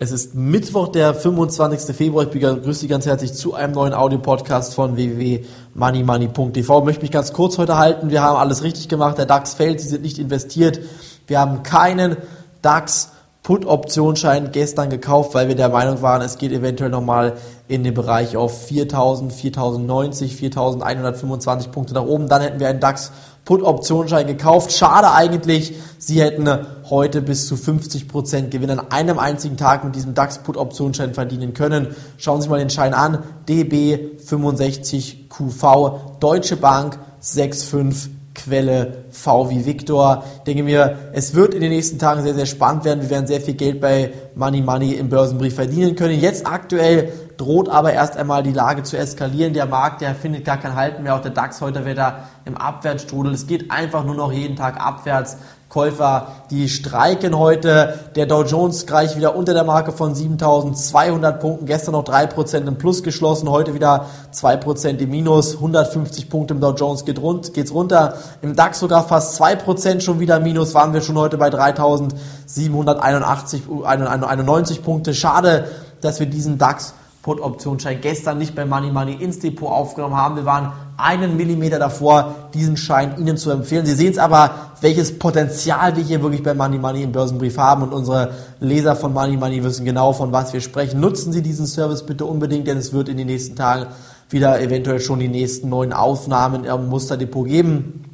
Es ist Mittwoch, der 25. Februar. Ich begrüße Sie ganz herzlich zu einem neuen Audio-Podcast von www.moneymoney.tv. Möchte mich ganz kurz heute halten. Wir haben alles richtig gemacht. Der DAX fällt. Sie sind nicht investiert. Wir haben keinen DAX Put-Optionsschein gestern gekauft, weil wir der Meinung waren, es geht eventuell nochmal in den Bereich auf 4000, 4090, 4125 Punkte nach oben. Dann hätten wir einen DAX Put-Optionsschein gekauft. Schade eigentlich, Sie hätten heute bis zu 50% Gewinn an einem einzigen Tag mit diesem DAX Put-Optionsschein verdienen können. Schauen Sie sich mal den Schein an. DB 65QV, Deutsche Bank 65 Quelle V wie Victor. Ich denke mir, es wird in den nächsten Tagen sehr, sehr spannend werden. Wir werden sehr viel Geld bei Money Money im Börsenbrief verdienen können. Jetzt aktuell droht aber erst einmal die Lage zu eskalieren. Der Markt, der findet gar kein Halten mehr. Auch der DAX heute wieder im Abwärtsstrudel. Es geht einfach nur noch jeden Tag abwärts. Käufer, die streiken heute. Der Dow Jones gleich wieder unter der Marke von 7200 Punkten. Gestern noch 3% im Plus geschlossen, heute wieder 2% im Minus. 150 Punkte im Dow Jones geht rund, geht's runter. Im DAX sogar fast 2% schon wieder Minus. Waren wir schon heute bei 3781 91 Punkte. Schade, dass wir diesen DAX Put-Optionsschein gestern nicht bei Money Money ins Depot aufgenommen haben. Wir waren einen Millimeter davor, diesen Schein Ihnen zu empfehlen. Sie sehen es aber, welches Potenzial wir hier wirklich bei Money Money im Börsenbrief haben und unsere Leser von Money Money wissen genau, von was wir sprechen. Nutzen Sie diesen Service bitte unbedingt, denn es wird in den nächsten Tagen wieder eventuell schon die nächsten neuen Aufnahmen im Musterdepot geben.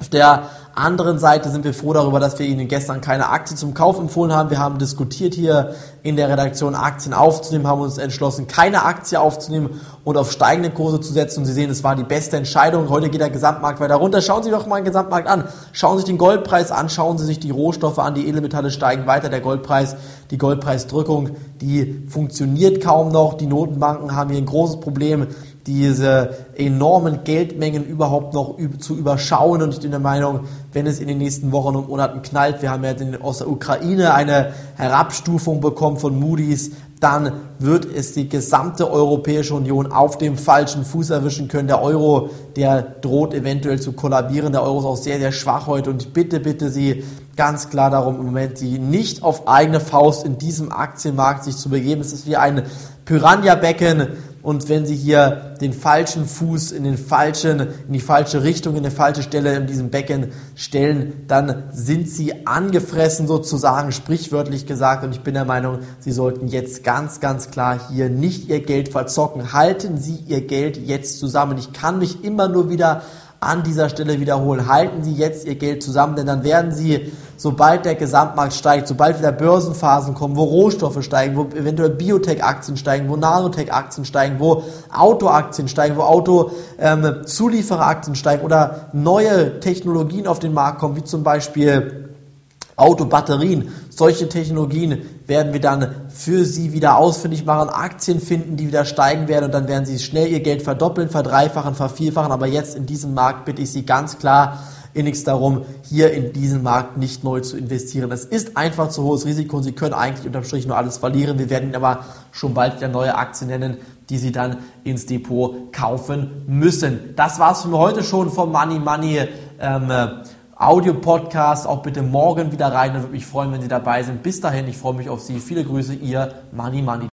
Auf der anderen Seite sind wir froh darüber, dass wir Ihnen gestern keine Aktie zum Kauf empfohlen haben. Wir haben diskutiert hier in der Redaktion Aktien aufzunehmen, haben uns entschlossen, keine Aktie aufzunehmen und auf steigende Kurse zu setzen. Und Sie sehen, es war die beste Entscheidung. Heute geht der Gesamtmarkt weiter runter. Schauen Sie doch mal den Gesamtmarkt an. Schauen Sie sich den Goldpreis an, schauen Sie sich die Rohstoffe an. Die Edelmetalle steigen weiter. Der Goldpreis, die Goldpreisdrückung, die funktioniert kaum noch. Die Notenbanken haben hier ein großes Problem diese enormen Geldmengen überhaupt noch zu überschauen. Und ich bin der Meinung, wenn es in den nächsten Wochen und Monaten knallt, wir haben ja aus der Ukraine eine Herabstufung bekommen von Moody's, dann wird es die gesamte Europäische Union auf dem falschen Fuß erwischen können. Der Euro, der droht eventuell zu kollabieren. Der Euro ist auch sehr, sehr schwach heute und ich bitte, bitte Sie ganz klar darum, im Moment Sie nicht auf eigene Faust in diesem Aktienmarkt sich zu begeben. Es ist wie ein Piranha-Becken und wenn Sie hier den falschen Fuß in den falschen, in die falsche Richtung, in die falsche Stelle in diesem Becken stellen, dann sind Sie angefressen sozusagen, sprichwörtlich gesagt. Und ich bin der Meinung, Sie sollten jetzt ganz, ganz klar hier nicht Ihr Geld verzocken. Halten Sie Ihr Geld jetzt zusammen. Ich kann mich immer nur wieder an dieser Stelle wiederholen. Halten Sie jetzt Ihr Geld zusammen, denn dann werden Sie, sobald der Gesamtmarkt steigt, sobald wieder Börsenphasen kommen, wo Rohstoffe steigen, wo eventuell Biotech-Aktien steigen, wo Nanotech-Aktien steigen, wo Autoaktien steigen, wo Auto-Zulieferer-Aktien ähm, steigen oder neue Technologien auf den Markt kommen, wie zum Beispiel Autobatterien. Solche Technologien werden wir dann für Sie wieder ausfindig machen, Aktien finden, die wieder steigen werden und dann werden Sie schnell Ihr Geld verdoppeln, verdreifachen, vervierfachen. Aber jetzt in diesem Markt bitte ich Sie ganz klar, in nichts darum, hier in diesen Markt nicht neu zu investieren. Es ist einfach zu hohes Risiko und Sie können eigentlich unterm Strich nur alles verlieren. Wir werden Ihnen aber schon bald wieder neue Aktien nennen, die Sie dann ins Depot kaufen müssen. Das war's für heute schon vom Money Money. Ähm, Audio-Podcast. Auch bitte morgen wieder rein. Da würde mich freuen, wenn Sie dabei sind. Bis dahin, ich freue mich auf Sie. Viele Grüße, Ihr Money Money.